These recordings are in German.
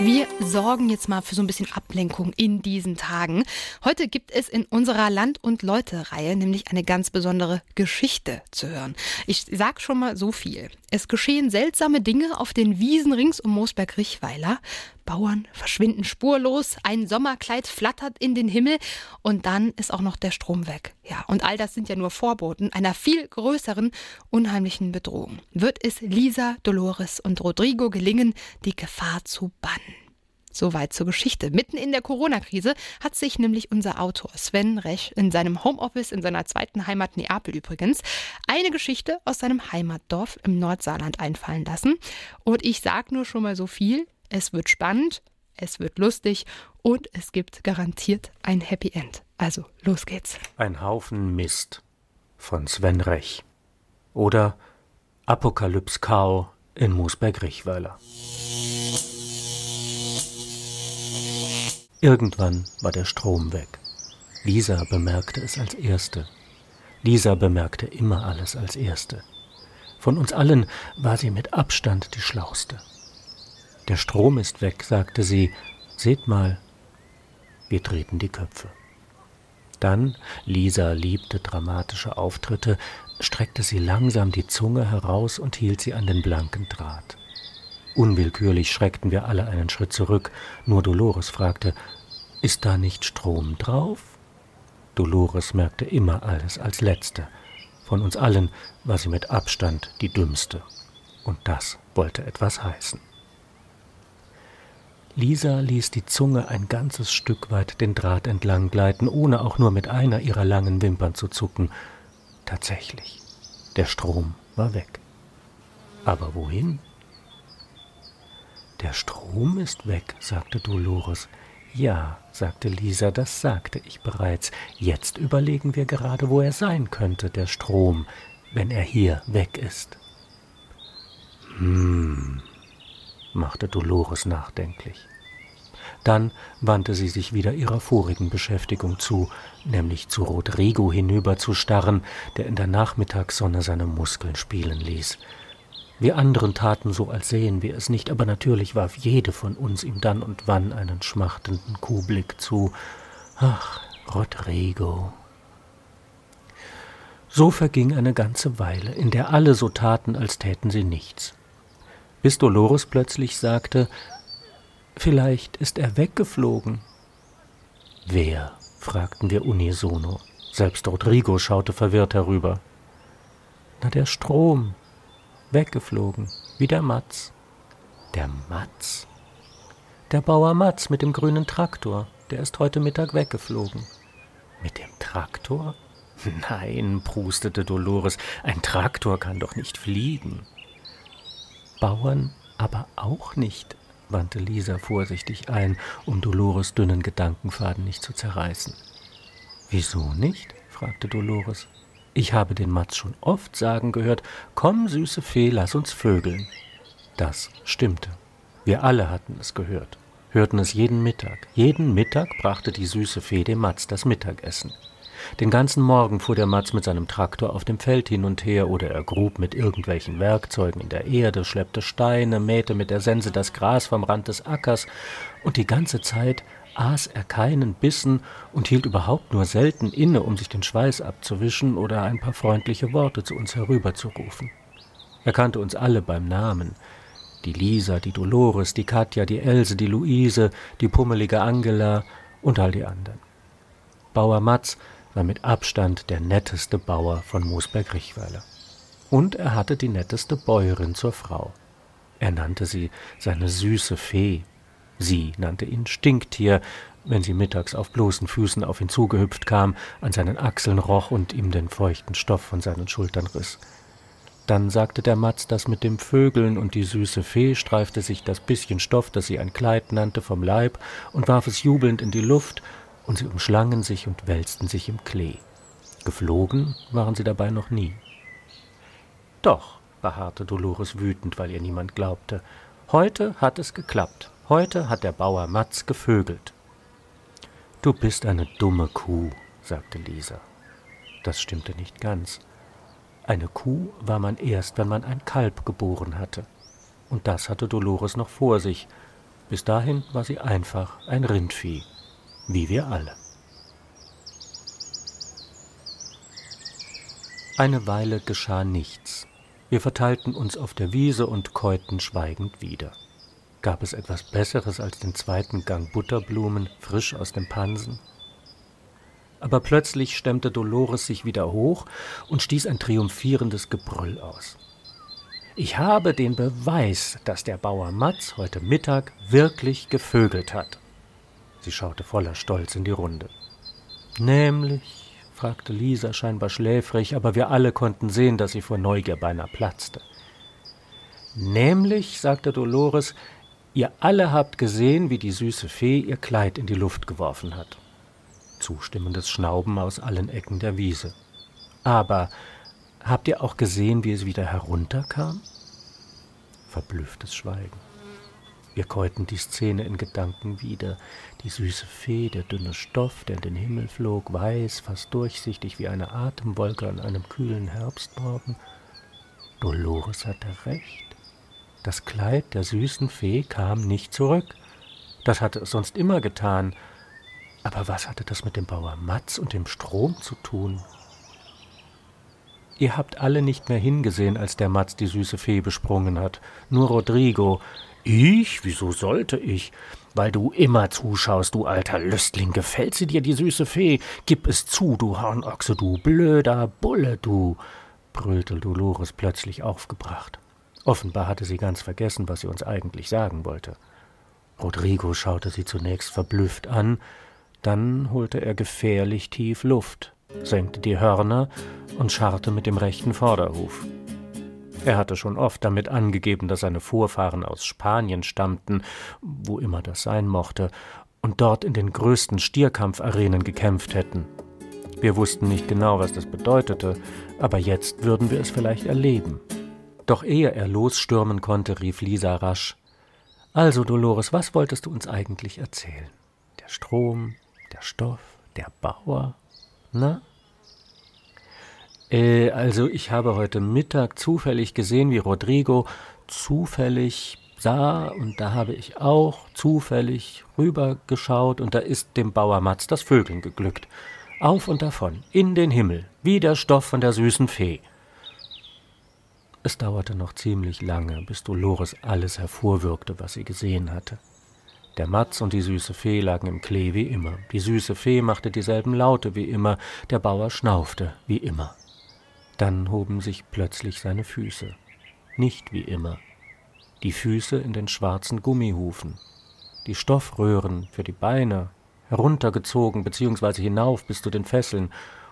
Wir sorgen jetzt mal für so ein bisschen Ablenkung in diesen Tagen. Heute gibt es in unserer Land- und Leute-Reihe nämlich eine ganz besondere Geschichte zu hören. Ich sag schon mal so viel. Es geschehen seltsame Dinge auf den Wiesen rings um Moosberg-Richweiler. Bauern verschwinden spurlos, ein Sommerkleid flattert in den Himmel und dann ist auch noch der Strom weg. Ja, und all das sind ja nur Vorboten einer viel größeren, unheimlichen Bedrohung. Wird es Lisa, Dolores und Rodrigo gelingen, die Gefahr zu bannen? Soweit zur Geschichte. Mitten in der Corona-Krise hat sich nämlich unser Autor Sven Rech in seinem Homeoffice in seiner zweiten Heimat Neapel übrigens eine Geschichte aus seinem Heimatdorf im Nordsaarland einfallen lassen. Und ich sag nur schon mal so viel, es wird spannend, es wird lustig und es gibt garantiert ein Happy End. Also, los geht's. Ein Haufen Mist von Sven Rech. Oder Apokalypse Kau in Moosberg-Richweiler. Irgendwann war der Strom weg. Lisa bemerkte es als Erste. Lisa bemerkte immer alles als Erste. Von uns allen war sie mit Abstand die Schlauste. Der Strom ist weg, sagte sie. Seht mal. Wir drehten die Köpfe. Dann, Lisa liebte dramatische Auftritte, streckte sie langsam die Zunge heraus und hielt sie an den blanken Draht. Unwillkürlich schreckten wir alle einen Schritt zurück, nur Dolores fragte, ist da nicht Strom drauf? Dolores merkte immer alles als letzte. Von uns allen war sie mit Abstand die dümmste. Und das wollte etwas heißen. Lisa ließ die Zunge ein ganzes Stück weit den Draht entlang gleiten, ohne auch nur mit einer ihrer langen Wimpern zu zucken. Tatsächlich, der Strom war weg. Aber wohin? Der Strom ist weg, sagte Dolores. Ja, sagte Lisa, das sagte ich bereits. Jetzt überlegen wir gerade, wo er sein könnte, der Strom, wenn er hier weg ist. Hm, machte Dolores nachdenklich. Dann wandte sie sich wieder ihrer vorigen Beschäftigung zu, nämlich zu Rodrigo hinüberzustarren, der in der Nachmittagssonne seine Muskeln spielen ließ. Wir anderen taten so, als sähen wir es nicht, aber natürlich warf jede von uns ihm dann und wann einen schmachtenden Kuhblick zu. Ach, Rodrigo. So verging eine ganze Weile, in der alle so taten, als täten sie nichts. Bis Dolores plötzlich sagte, vielleicht ist er weggeflogen. Wer? fragten wir unisono. Selbst Rodrigo schaute verwirrt herüber. Na, der Strom, weggeflogen, wie der Matz. Der Matz? Der Bauer Matz mit dem grünen Traktor, der ist heute Mittag weggeflogen. Mit dem Traktor? Nein, prustete Dolores, ein Traktor kann doch nicht fliegen. Bauern aber auch nicht, wandte Lisa vorsichtig ein, um Dolores dünnen Gedankenfaden nicht zu zerreißen. Wieso nicht? fragte Dolores. Ich habe den Matz schon oft sagen gehört, komm, süße Fee, lass uns vögeln. Das stimmte. Wir alle hatten es gehört, hörten es jeden Mittag. Jeden Mittag brachte die süße Fee dem Matz das Mittagessen. Den ganzen Morgen fuhr der Matz mit seinem Traktor auf dem Feld hin und her oder er grub mit irgendwelchen Werkzeugen in der Erde, schleppte Steine, mähte mit der Sense das Gras vom Rand des Ackers und die ganze Zeit aß er keinen Bissen und hielt überhaupt nur selten inne, um sich den Schweiß abzuwischen oder ein paar freundliche Worte zu uns herüberzurufen. Er kannte uns alle beim Namen. Die Lisa, die Dolores, die Katja, die Else, die Luise, die pummelige Angela und all die anderen. Bauer Matz war mit Abstand der netteste Bauer von Moosberg-Richweiler. Und er hatte die netteste Bäuerin zur Frau. Er nannte sie seine süße Fee Sie nannte ihn Stinktier, wenn sie mittags auf bloßen Füßen auf ihn zugehüpft kam, an seinen Achseln roch und ihm den feuchten Stoff von seinen Schultern riss. Dann sagte der Matz das mit dem Vögeln, und die süße Fee streifte sich das bisschen Stoff, das sie ein Kleid nannte, vom Leib und warf es jubelnd in die Luft, und sie umschlangen sich und wälzten sich im Klee. Geflogen waren sie dabei noch nie. Doch, beharrte Dolores wütend, weil ihr niemand glaubte, heute hat es geklappt. Heute hat der Bauer Matz gevögelt. Du bist eine dumme Kuh, sagte Lisa. Das stimmte nicht ganz. Eine Kuh war man erst, wenn man ein Kalb geboren hatte. Und das hatte Dolores noch vor sich. Bis dahin war sie einfach ein Rindvieh, wie wir alle. Eine Weile geschah nichts. Wir verteilten uns auf der Wiese und käuten schweigend wieder. Gab es etwas Besseres als den zweiten Gang Butterblumen frisch aus dem Pansen? Aber plötzlich stemmte Dolores sich wieder hoch und stieß ein triumphierendes Gebrüll aus. Ich habe den Beweis, dass der Bauer Matz heute Mittag wirklich gevögelt hat. Sie schaute voller Stolz in die Runde. Nämlich, fragte Lisa scheinbar schläfrig, aber wir alle konnten sehen, dass sie vor Neugier beinahe platzte. Nämlich, sagte Dolores, ihr alle habt gesehen, wie die süße Fee ihr Kleid in die Luft geworfen hat. Zustimmendes Schnauben aus allen Ecken der Wiese. Aber habt ihr auch gesehen, wie es wieder herunterkam? Verblüfftes Schweigen. Wir käuten die Szene in Gedanken wieder. Die süße Fee, der dünne Stoff, der in den Himmel flog, weiß, fast durchsichtig wie eine Atemwolke an einem kühlen Herbstmorgen. Dolores hatte recht. Das Kleid der süßen Fee kam nicht zurück. Das hatte es sonst immer getan. Aber was hatte das mit dem Bauer Matz und dem Strom zu tun? Ihr habt alle nicht mehr hingesehen, als der Matz die süße Fee besprungen hat. Nur Rodrigo, ich? Wieso sollte ich? Weil du immer zuschaust, du alter Lüstling. Gefällt sie dir, die süße Fee? Gib es zu, du Hornochse, du blöder Bulle, du, brüllte Dolores plötzlich aufgebracht. Offenbar hatte sie ganz vergessen, was sie uns eigentlich sagen wollte. Rodrigo schaute sie zunächst verblüfft an, dann holte er gefährlich tief Luft, senkte die Hörner und scharrte mit dem rechten Vorderhuf. Er hatte schon oft damit angegeben, dass seine Vorfahren aus Spanien stammten, wo immer das sein mochte, und dort in den größten Stierkampfarenen gekämpft hätten. Wir wussten nicht genau, was das bedeutete, aber jetzt würden wir es vielleicht erleben. Doch ehe er losstürmen konnte, rief Lisa rasch Also, Dolores, was wolltest du uns eigentlich erzählen? Der Strom, der Stoff, der Bauer? Na? Äh, also ich habe heute Mittag zufällig gesehen, wie Rodrigo zufällig sah, und da habe ich auch zufällig rübergeschaut, und da ist dem Bauer Matz das Vögeln geglückt. Auf und davon, in den Himmel, wie der Stoff von der süßen Fee. Es dauerte noch ziemlich lange, bis Dolores alles hervorwirkte, was sie gesehen hatte. Der Matz und die süße Fee lagen im Klee wie immer. Die süße Fee machte dieselben Laute wie immer, der Bauer schnaufte wie immer. Dann hoben sich plötzlich seine Füße. Nicht wie immer. Die Füße in den schwarzen Gummihufen. Die Stoffröhren für die Beine, heruntergezogen bzw. hinauf bis zu den Fesseln.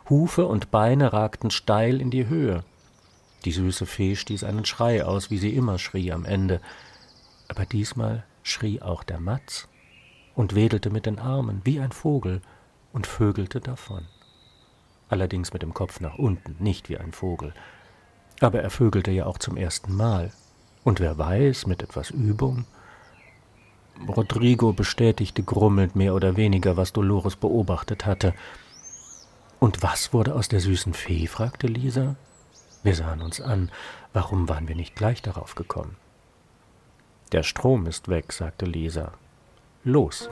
Hufe und Beine ragten steil in die Höhe. Die süße Fee stieß einen Schrei aus, wie sie immer schrie am Ende. Aber diesmal schrie auch der Matz und wedelte mit den Armen wie ein Vogel und vögelte davon allerdings mit dem Kopf nach unten, nicht wie ein Vogel. Aber er vögelte ja auch zum ersten Mal. Und wer weiß, mit etwas Übung. Rodrigo bestätigte grummelnd mehr oder weniger, was Dolores beobachtet hatte. Und was wurde aus der süßen Fee? fragte Lisa. Wir sahen uns an. Warum waren wir nicht gleich darauf gekommen? Der Strom ist weg, sagte Lisa. Los.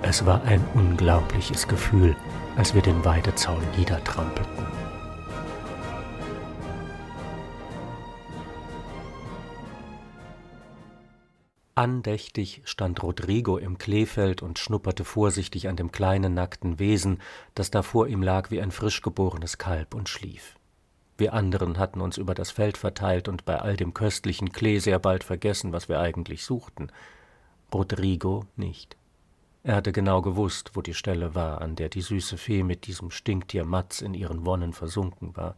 Es war ein unglaubliches Gefühl, als wir den Weidezaun niedertrampelten. Andächtig stand Rodrigo im Kleefeld und schnupperte vorsichtig an dem kleinen nackten Wesen, das da vor ihm lag wie ein frisch geborenes Kalb und schlief. Wir anderen hatten uns über das Feld verteilt und bei all dem köstlichen Klee sehr bald vergessen, was wir eigentlich suchten. Rodrigo nicht. Er hatte genau gewusst, wo die Stelle war, an der die süße Fee mit diesem Stinktier Matz in ihren Wonnen versunken war.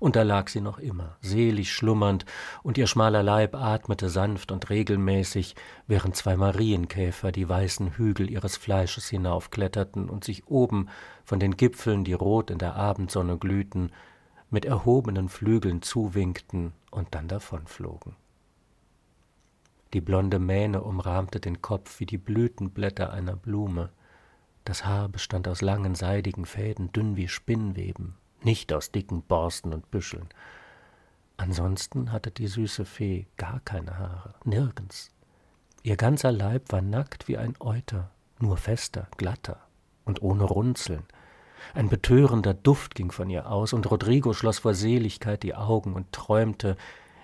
Und da lag sie noch immer, selig schlummernd, und ihr schmaler Leib atmete sanft und regelmäßig, während zwei Marienkäfer die weißen Hügel ihres Fleisches hinaufkletterten und sich oben von den Gipfeln, die rot in der Abendsonne glühten, mit erhobenen Flügeln zuwinkten und dann davonflogen. Die blonde Mähne umrahmte den Kopf wie die Blütenblätter einer Blume. Das Haar bestand aus langen, seidigen Fäden, dünn wie Spinnweben, nicht aus dicken Borsten und Büscheln. Ansonsten hatte die süße Fee gar keine Haare, nirgends. Ihr ganzer Leib war nackt wie ein Euter, nur fester, glatter und ohne Runzeln. Ein betörender Duft ging von ihr aus, und Rodrigo schloss vor Seligkeit die Augen und träumte,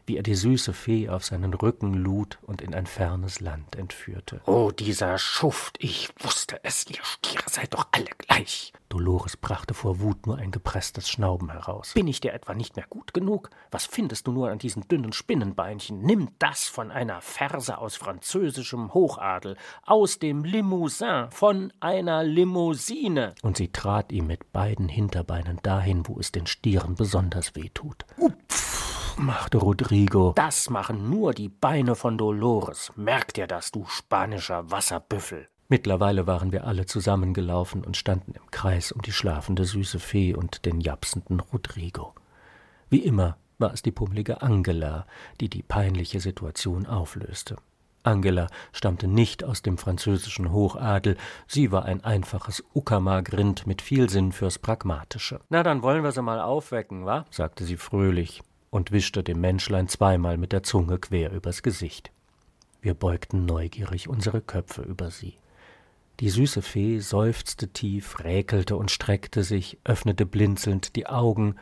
wie er die süße Fee auf seinen Rücken lud und in ein fernes Land entführte. Oh, dieser Schuft, ich wusste es, ihr Stiere seid doch alle gleich. Dolores brachte vor Wut nur ein gepresstes Schnauben heraus. Bin ich dir etwa nicht mehr gut genug? Was findest du nur an diesen dünnen Spinnenbeinchen? Nimm das von einer Verse aus französischem Hochadel, aus dem Limousin, von einer Limousine. Und sie trat ihm mit beiden Hinterbeinen dahin, wo es den Stieren besonders weh tut. Upf machte Rodrigo. Das machen nur die Beine von Dolores. Merk dir das, du spanischer Wasserbüffel. Mittlerweile waren wir alle zusammengelaufen und standen im Kreis um die schlafende süße Fee und den japsenden Rodrigo. Wie immer war es die pummelige Angela, die die peinliche Situation auflöste. Angela stammte nicht aus dem französischen Hochadel, sie war ein einfaches Uckermark-Rind mit viel Sinn fürs Pragmatische. Na, dann wollen wir sie mal aufwecken, wa? sagte sie fröhlich und wischte dem Menschlein zweimal mit der Zunge quer übers Gesicht. Wir beugten neugierig unsere Köpfe über sie. Die süße Fee seufzte tief, räkelte und streckte sich, öffnete blinzelnd die Augen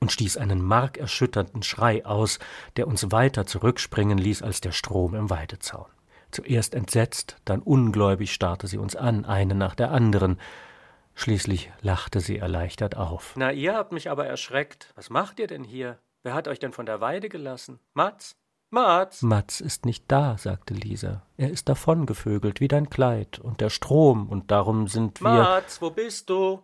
und stieß einen markerschütternden Schrei aus, der uns weiter zurückspringen ließ als der Strom im Weidezaun. Zuerst entsetzt, dann ungläubig starrte sie uns an, eine nach der anderen. Schließlich lachte sie erleichtert auf. Na, ihr habt mich aber erschreckt. Was macht ihr denn hier? Wer hat euch denn von der Weide gelassen? Mats? Mats? Mats ist nicht da, sagte Lisa. Er ist davongevögelt wie dein Kleid und der Strom, und darum sind wir. Mats, wo bist du?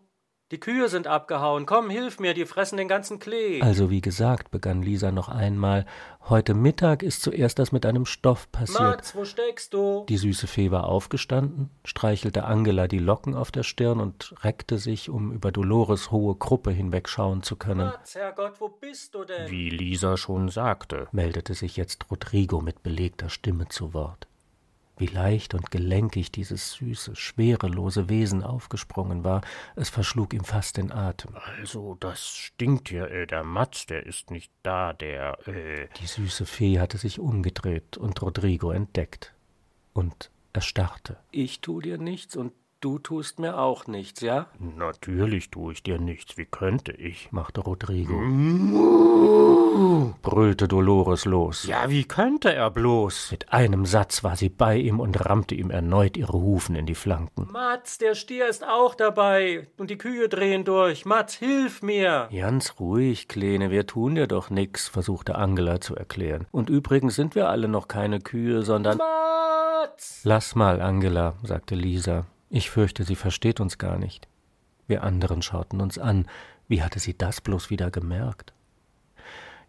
Die Kühe sind abgehauen. Komm, hilf mir, die fressen den ganzen Klee. Also wie gesagt, begann Lisa noch einmal, heute Mittag ist zuerst das mit einem Stoff passiert. Mats, wo steckst du? Die süße Fee war aufgestanden, streichelte Angela die Locken auf der Stirn und reckte sich, um über Dolores hohe Kruppe hinwegschauen zu können. Mats, Herrgott, wo bist du denn? Wie Lisa schon sagte, meldete sich jetzt Rodrigo mit belegter Stimme zu Wort wie leicht und gelenkig dieses süße, schwerelose Wesen aufgesprungen war, es verschlug ihm fast den Atem. Also, das stinkt hier, äh, der Matz, der ist nicht da, der, äh. Die süße Fee hatte sich umgedreht und Rodrigo entdeckt und erstarrte. Ich tu dir nichts und Du tust mir auch nichts, ja? Natürlich tue ich dir nichts. Wie könnte ich? machte Rodrigo. brüllte Dolores los. Ja, wie könnte er bloß? Mit einem Satz war sie bei ihm und rammte ihm erneut ihre Hufen in die Flanken. Mats, der Stier ist auch dabei und die Kühe drehen durch. Mats, hilf mir! Ganz ruhig, Kleine, wir tun dir doch nix, versuchte Angela zu erklären. Und übrigens sind wir alle noch keine Kühe, sondern. Mats! Lass mal, Angela, sagte Lisa. Ich fürchte, sie versteht uns gar nicht. Wir anderen schauten uns an. Wie hatte sie das bloß wieder gemerkt?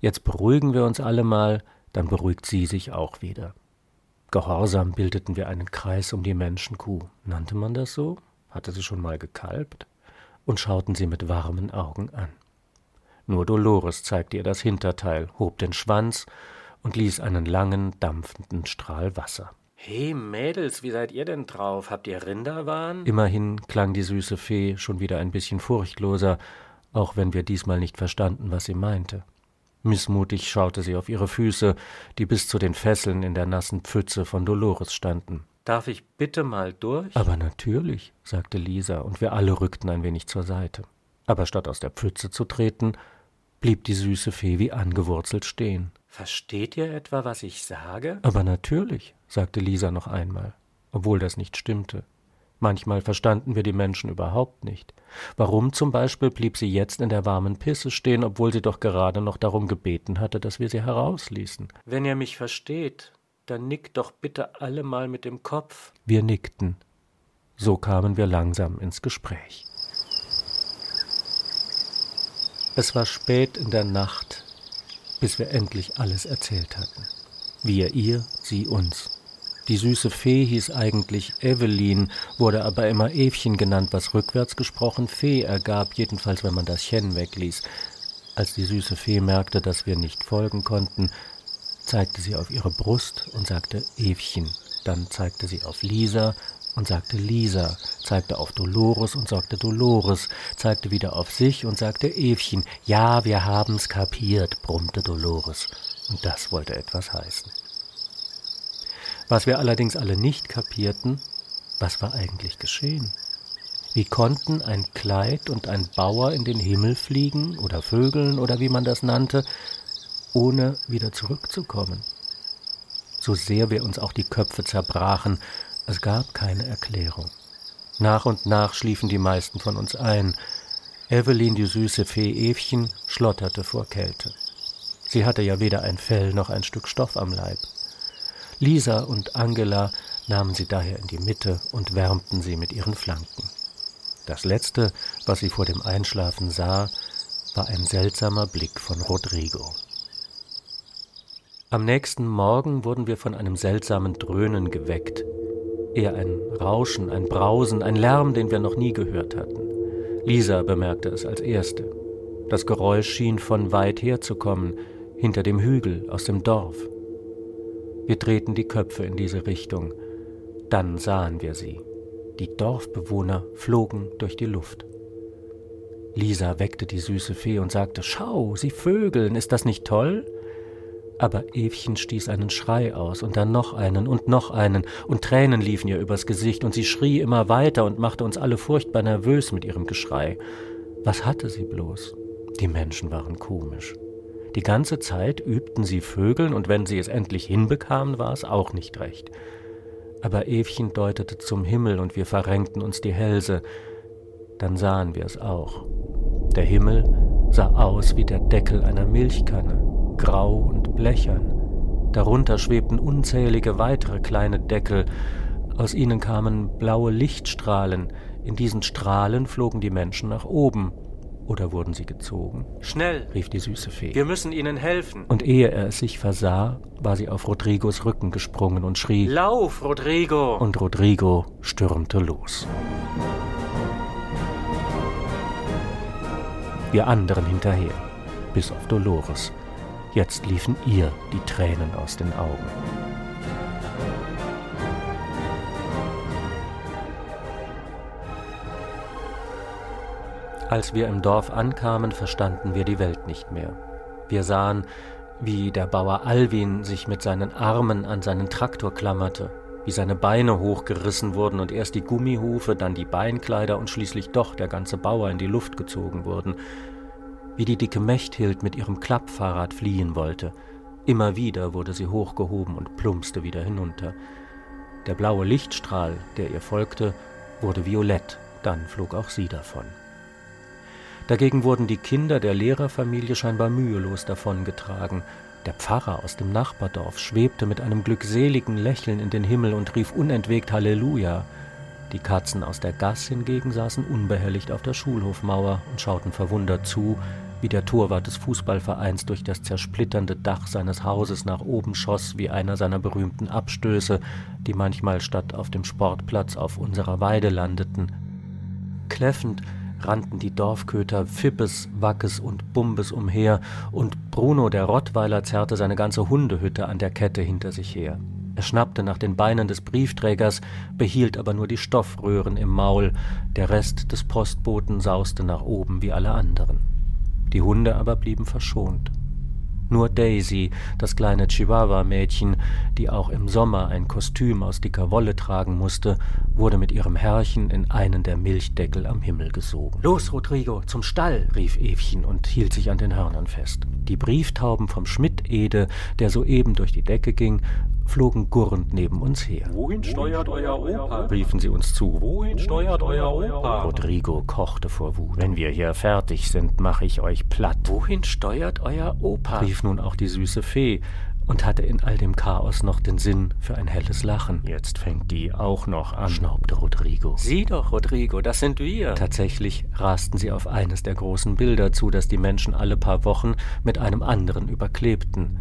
Jetzt beruhigen wir uns alle mal, dann beruhigt sie sich auch wieder. Gehorsam bildeten wir einen Kreis um die Menschenkuh. Nannte man das so? Hatte sie schon mal gekalbt? Und schauten sie mit warmen Augen an. Nur Dolores zeigte ihr das Hinterteil, hob den Schwanz und ließ einen langen, dampfenden Strahl Wasser. Hey Mädels, wie seid ihr denn drauf? Habt ihr Rinderwahn? Immerhin klang die süße Fee schon wieder ein bisschen furchtloser, auch wenn wir diesmal nicht verstanden, was sie meinte. Missmutig schaute sie auf ihre Füße, die bis zu den Fesseln in der nassen Pfütze von Dolores standen. Darf ich bitte mal durch? Aber natürlich, sagte Lisa, und wir alle rückten ein wenig zur Seite. Aber statt aus der Pfütze zu treten, blieb die süße Fee wie angewurzelt stehen. Versteht ihr etwa, was ich sage? Aber natürlich, sagte Lisa noch einmal, obwohl das nicht stimmte. Manchmal verstanden wir die Menschen überhaupt nicht. Warum zum Beispiel blieb sie jetzt in der warmen Pisse stehen, obwohl sie doch gerade noch darum gebeten hatte, dass wir sie herausließen? Wenn ihr mich versteht, dann nickt doch bitte alle mal mit dem Kopf. Wir nickten. So kamen wir langsam ins Gespräch. Es war spät in der Nacht, bis wir endlich alles erzählt hatten. Wir ihr, sie uns. Die süße Fee hieß eigentlich Evelyn, wurde aber immer Evchen genannt, was rückwärts gesprochen Fee ergab, jedenfalls wenn man das Chen wegließ. Als die süße Fee merkte, dass wir nicht folgen konnten, zeigte sie auf ihre Brust und sagte Evchen. Dann zeigte sie auf Lisa und sagte Lisa, zeigte auf Dolores und sagte Dolores, zeigte wieder auf sich und sagte Evchen. Ja, wir haben's kapiert, brummte Dolores. Und das wollte etwas heißen. Was wir allerdings alle nicht kapierten, was war eigentlich geschehen? Wie konnten ein Kleid und ein Bauer in den Himmel fliegen oder Vögeln oder wie man das nannte, ohne wieder zurückzukommen? So sehr wir uns auch die Köpfe zerbrachen, es gab keine Erklärung. Nach und nach schliefen die meisten von uns ein. Evelyn, die süße Fee Evchen, schlotterte vor Kälte. Sie hatte ja weder ein Fell noch ein Stück Stoff am Leib. Lisa und Angela nahmen sie daher in die Mitte und wärmten sie mit ihren Flanken. Das Letzte, was sie vor dem Einschlafen sah, war ein seltsamer Blick von Rodrigo. Am nächsten Morgen wurden wir von einem seltsamen Dröhnen geweckt, eher ein Rauschen, ein Brausen, ein Lärm, den wir noch nie gehört hatten. Lisa bemerkte es als erste. Das Geräusch schien von weit her zu kommen, hinter dem Hügel, aus dem Dorf. Wir drehten die Köpfe in diese Richtung. Dann sahen wir sie. Die Dorfbewohner flogen durch die Luft. Lisa weckte die süße Fee und sagte, Schau, sie vögeln, ist das nicht toll? Aber Evchen stieß einen Schrei aus und dann noch einen und noch einen, und Tränen liefen ihr übers Gesicht, und sie schrie immer weiter und machte uns alle furchtbar nervös mit ihrem Geschrei. Was hatte sie bloß? Die Menschen waren komisch. Die ganze Zeit übten sie Vögeln, und wenn sie es endlich hinbekamen, war es auch nicht recht. Aber Evchen deutete zum Himmel, und wir verrenkten uns die Hälse. Dann sahen wir es auch. Der Himmel sah aus wie der Deckel einer Milchkanne grau und blechern. Darunter schwebten unzählige weitere kleine Deckel. Aus ihnen kamen blaue Lichtstrahlen. In diesen Strahlen flogen die Menschen nach oben. Oder wurden sie gezogen? Schnell, rief die süße Fee. Wir müssen ihnen helfen. Und ehe er es sich versah, war sie auf Rodrigos Rücken gesprungen und schrie: Lauf, Rodrigo! Und Rodrigo stürmte los. Wir anderen hinterher, bis auf Dolores. Jetzt liefen ihr die Tränen aus den Augen. Als wir im Dorf ankamen, verstanden wir die Welt nicht mehr. Wir sahen, wie der Bauer Alwin sich mit seinen Armen an seinen Traktor klammerte, wie seine Beine hochgerissen wurden und erst die Gummihufe, dann die Beinkleider und schließlich doch der ganze Bauer in die Luft gezogen wurden, wie die dicke Mechthild mit ihrem Klappfahrrad fliehen wollte. Immer wieder wurde sie hochgehoben und plumpste wieder hinunter. Der blaue Lichtstrahl, der ihr folgte, wurde violett, dann flog auch sie davon. Dagegen wurden die Kinder der Lehrerfamilie scheinbar mühelos davongetragen. Der Pfarrer aus dem Nachbardorf schwebte mit einem glückseligen Lächeln in den Himmel und rief unentwegt Halleluja. Die Katzen aus der Gass hingegen saßen unbehelligt auf der Schulhofmauer und schauten verwundert zu, wie der Torwart des Fußballvereins durch das zersplitternde Dach seines Hauses nach oben schoss, wie einer seiner berühmten Abstöße, die manchmal statt auf dem Sportplatz auf unserer Weide landeten. Kläffend rannten die Dorfköter Fippes, Wackes und Bumbes umher, und Bruno der Rottweiler zerrte seine ganze Hundehütte an der Kette hinter sich her. Er schnappte nach den Beinen des Briefträgers, behielt aber nur die Stoffröhren im Maul, der Rest des Postboten sauste nach oben wie alle anderen. Die Hunde aber blieben verschont. Nur Daisy, das kleine Chihuahua-Mädchen, die auch im Sommer ein Kostüm aus dicker Wolle tragen musste, wurde mit ihrem Herrchen in einen der Milchdeckel am Himmel gesogen. Los, Rodrigo, zum Stall, rief Evchen und hielt sich an den Hörnern fest. Die Brieftauben vom Schmidt-Ede, der soeben durch die Decke ging, flogen gurrend neben uns her. Wohin steuert euer Opa? riefen sie uns zu. Wohin steuert euer Opa? Rodrigo kochte vor Wut. Wenn wir hier fertig sind, mache ich euch platt. Wohin steuert euer Opa? rief nun auch die süße Fee und hatte in all dem Chaos noch den Sinn für ein helles Lachen. Jetzt fängt die auch noch an, schnaubte Rodrigo. Sieh doch, Rodrigo, das sind wir. Tatsächlich rasten sie auf eines der großen Bilder zu, das die Menschen alle paar Wochen mit einem anderen überklebten.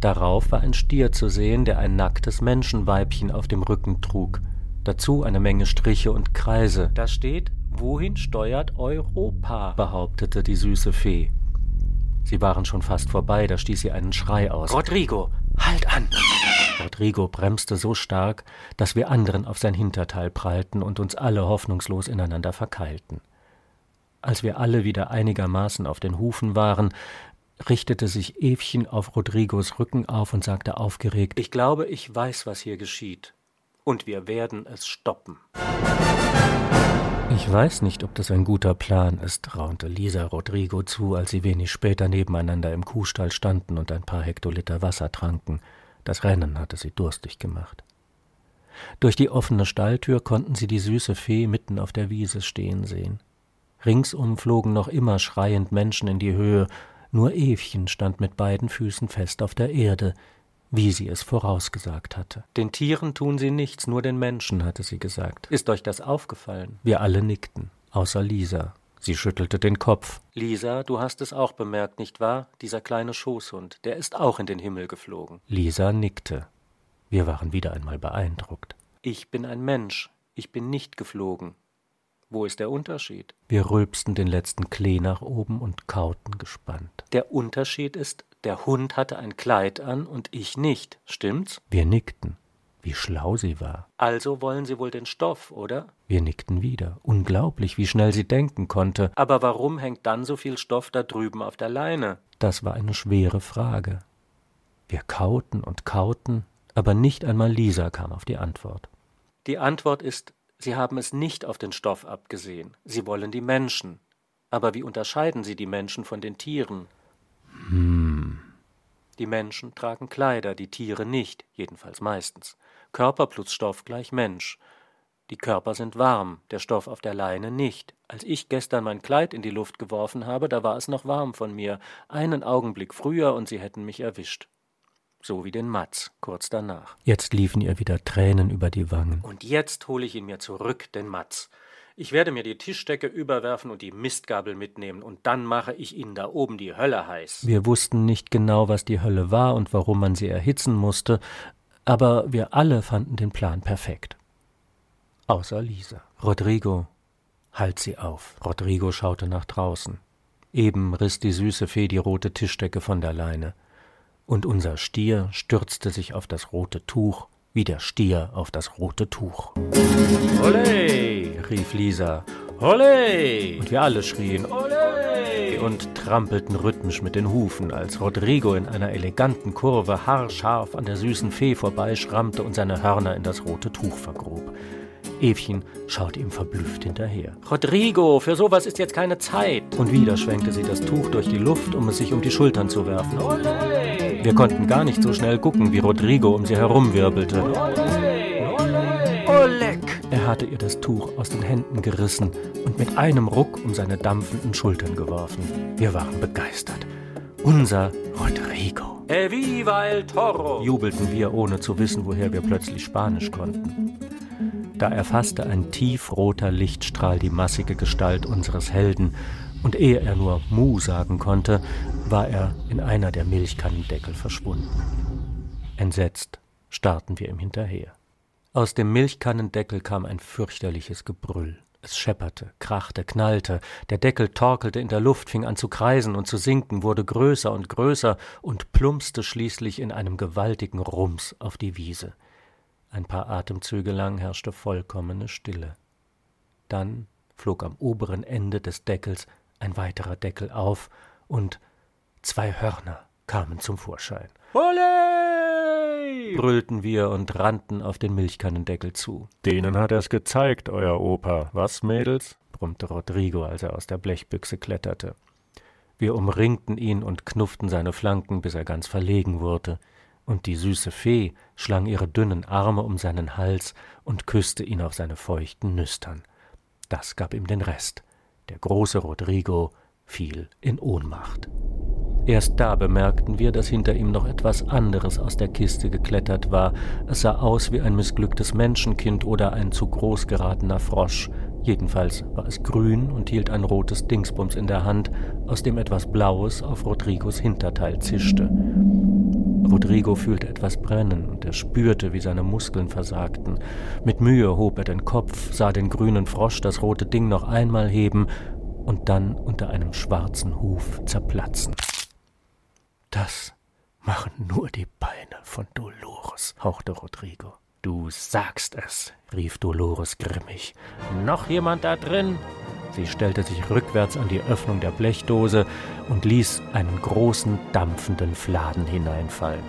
Darauf war ein Stier zu sehen, der ein nacktes Menschenweibchen auf dem Rücken trug. Dazu eine Menge Striche und Kreise. Da steht, wohin steuert Europa, behauptete die süße Fee. Sie waren schon fast vorbei, da stieß sie einen Schrei aus. Rodrigo, halt an! Rodrigo bremste so stark, dass wir anderen auf sein Hinterteil prallten und uns alle hoffnungslos ineinander verkeilten. Als wir alle wieder einigermaßen auf den Hufen waren, richtete sich Evchen auf Rodrigos Rücken auf und sagte aufgeregt Ich glaube, ich weiß, was hier geschieht, und wir werden es stoppen. Ich weiß nicht, ob das ein guter Plan ist, raunte Lisa Rodrigo zu, als sie wenig später nebeneinander im Kuhstall standen und ein paar Hektoliter Wasser tranken. Das Rennen hatte sie durstig gemacht. Durch die offene Stalltür konnten sie die süße Fee mitten auf der Wiese stehen sehen. Ringsum flogen noch immer schreiend Menschen in die Höhe, nur Evchen stand mit beiden Füßen fest auf der Erde, wie sie es vorausgesagt hatte. Den Tieren tun sie nichts, nur den Menschen, hatte sie gesagt. Ist euch das aufgefallen? Wir alle nickten, außer Lisa. Sie schüttelte den Kopf. Lisa, du hast es auch bemerkt, nicht wahr? Dieser kleine Schoßhund, der ist auch in den Himmel geflogen. Lisa nickte. Wir waren wieder einmal beeindruckt. Ich bin ein Mensch, ich bin nicht geflogen. Wo ist der Unterschied? Wir rülpsten den letzten Klee nach oben und kauten gespannt. Der Unterschied ist, der Hund hatte ein Kleid an und ich nicht, stimmt's? Wir nickten. Wie schlau sie war. Also wollen Sie wohl den Stoff, oder? Wir nickten wieder. Unglaublich, wie schnell sie denken konnte. Aber warum hängt dann so viel Stoff da drüben auf der Leine? Das war eine schwere Frage. Wir kauten und kauten, aber nicht einmal Lisa kam auf die Antwort. Die Antwort ist, Sie haben es nicht auf den Stoff abgesehen. Sie wollen die Menschen. Aber wie unterscheiden Sie die Menschen von den Tieren? Hm. Die Menschen tragen Kleider, die Tiere nicht, jedenfalls meistens. Körper plus Stoff gleich Mensch. Die Körper sind warm, der Stoff auf der Leine nicht. Als ich gestern mein Kleid in die Luft geworfen habe, da war es noch warm von mir. Einen Augenblick früher und sie hätten mich erwischt. So wie den Matz kurz danach. Jetzt liefen ihr wieder Tränen über die Wangen. Und jetzt hole ich ihn mir zurück, den Matz. Ich werde mir die Tischdecke überwerfen und die Mistgabel mitnehmen, und dann mache ich Ihnen da oben die Hölle heiß. Wir wussten nicht genau, was die Hölle war und warum man sie erhitzen musste, aber wir alle fanden den Plan perfekt. Außer Lisa. Rodrigo, halt sie auf. Rodrigo schaute nach draußen. Eben riss die süße Fee die rote Tischdecke von der Leine. Und unser Stier stürzte sich auf das rote Tuch, wie der Stier auf das rote Tuch. Ole! rief Lisa. Ole! Und wir alle schrien Ole! und trampelten rhythmisch mit den Hufen, als Rodrigo in einer eleganten Kurve haarscharf an der süßen Fee vorbeischrammte und seine Hörner in das rote Tuch vergrub. Evchen schaute ihm verblüfft hinterher. Rodrigo, für sowas ist jetzt keine Zeit. Und wieder schwenkte sie das Tuch durch die Luft, um es sich um die Schultern zu werfen. Ole! Wir konnten gar nicht so schnell gucken, wie Rodrigo um sie herumwirbelte. Oleg! Er hatte ihr das Tuch aus den Händen gerissen und mit einem Ruck um seine dampfenden Schultern geworfen. Wir waren begeistert. Unser Rodrigo. Eviva el Toro! jubelten wir, ohne zu wissen, woher wir plötzlich Spanisch konnten. Da erfasste ein tiefroter Lichtstrahl die massige Gestalt unseres Helden, und ehe er nur Mu sagen konnte, war er in einer der Milchkannendeckel verschwunden. Entsetzt starrten wir ihm hinterher. Aus dem Milchkannendeckel kam ein fürchterliches Gebrüll. Es schepperte, krachte, knallte, der Deckel torkelte in der Luft, fing an zu kreisen und zu sinken, wurde größer und größer und plumpste schließlich in einem gewaltigen Rums auf die Wiese. Ein paar Atemzüge lang herrschte vollkommene Stille. Dann flog am oberen Ende des Deckels ein weiterer Deckel auf und zwei Hörner kamen zum Vorschein. Ole! brüllten wir und rannten auf den Milchkannendeckel zu. Denen hat er's gezeigt, euer Opa. Was, Mädels? brummte Rodrigo, als er aus der Blechbüchse kletterte. Wir umringten ihn und knufften seine Flanken, bis er ganz verlegen wurde und die süße Fee schlang ihre dünnen Arme um seinen Hals und küsste ihn auf seine feuchten Nüstern. Das gab ihm den Rest. Der große Rodrigo fiel in Ohnmacht. Erst da bemerkten wir, dass hinter ihm noch etwas anderes aus der Kiste geklettert war. Es sah aus wie ein missglücktes Menschenkind oder ein zu groß geratener Frosch. Jedenfalls war es grün und hielt ein rotes Dingsbums in der Hand, aus dem etwas Blaues auf Rodrigos Hinterteil zischte. Rodrigo fühlte etwas brennen und er spürte, wie seine Muskeln versagten. Mit Mühe hob er den Kopf, sah den grünen Frosch das rote Ding noch einmal heben und dann unter einem schwarzen Huf zerplatzen. Das machen nur die Beine, von Dolores, hauchte Rodrigo. Du sagst es, rief Dolores grimmig. Noch jemand da drin? Sie stellte sich rückwärts an die Öffnung der Blechdose und ließ einen großen, dampfenden Fladen hineinfallen.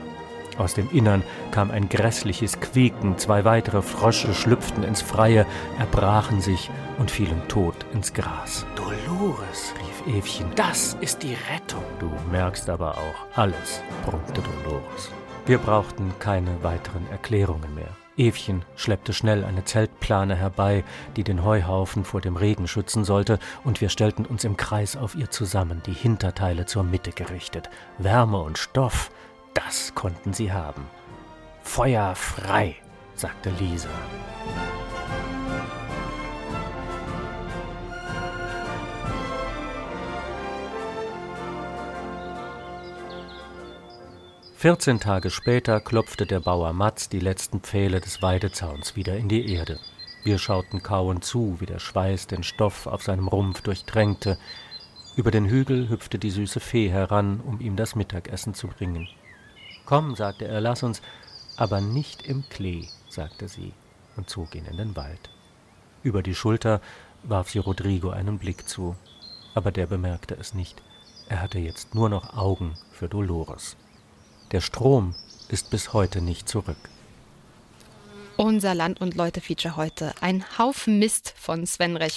Aus dem Innern kam ein grässliches Quieken, zwei weitere Frösche schlüpften ins Freie, erbrachen sich und fielen tot ins Gras. Dolores, rief Evchen, das ist die Rettung. Du merkst aber auch alles, brummte Dolores. Wir brauchten keine weiteren Erklärungen mehr. Evchen schleppte schnell eine Zeltplane herbei, die den Heuhaufen vor dem Regen schützen sollte, und wir stellten uns im Kreis auf ihr zusammen, die Hinterteile zur Mitte gerichtet. Wärme und Stoff, das konnten sie haben. Feuer frei, sagte Lisa. Vierzehn Tage später klopfte der Bauer Matz die letzten Pfähle des Weidezauns wieder in die Erde. Wir schauten kauend zu, wie der Schweiß den Stoff auf seinem Rumpf durchtränkte. Über den Hügel hüpfte die süße Fee heran, um ihm das Mittagessen zu bringen. Komm, sagte er, lass uns, aber nicht im Klee, sagte sie und zog ihn in den Wald. Über die Schulter warf sie Rodrigo einen Blick zu, aber der bemerkte es nicht. Er hatte jetzt nur noch Augen für Dolores. Der Strom ist bis heute nicht zurück. Unser Land- und Leute-Feature heute. Ein Haufen Mist von Sven Rech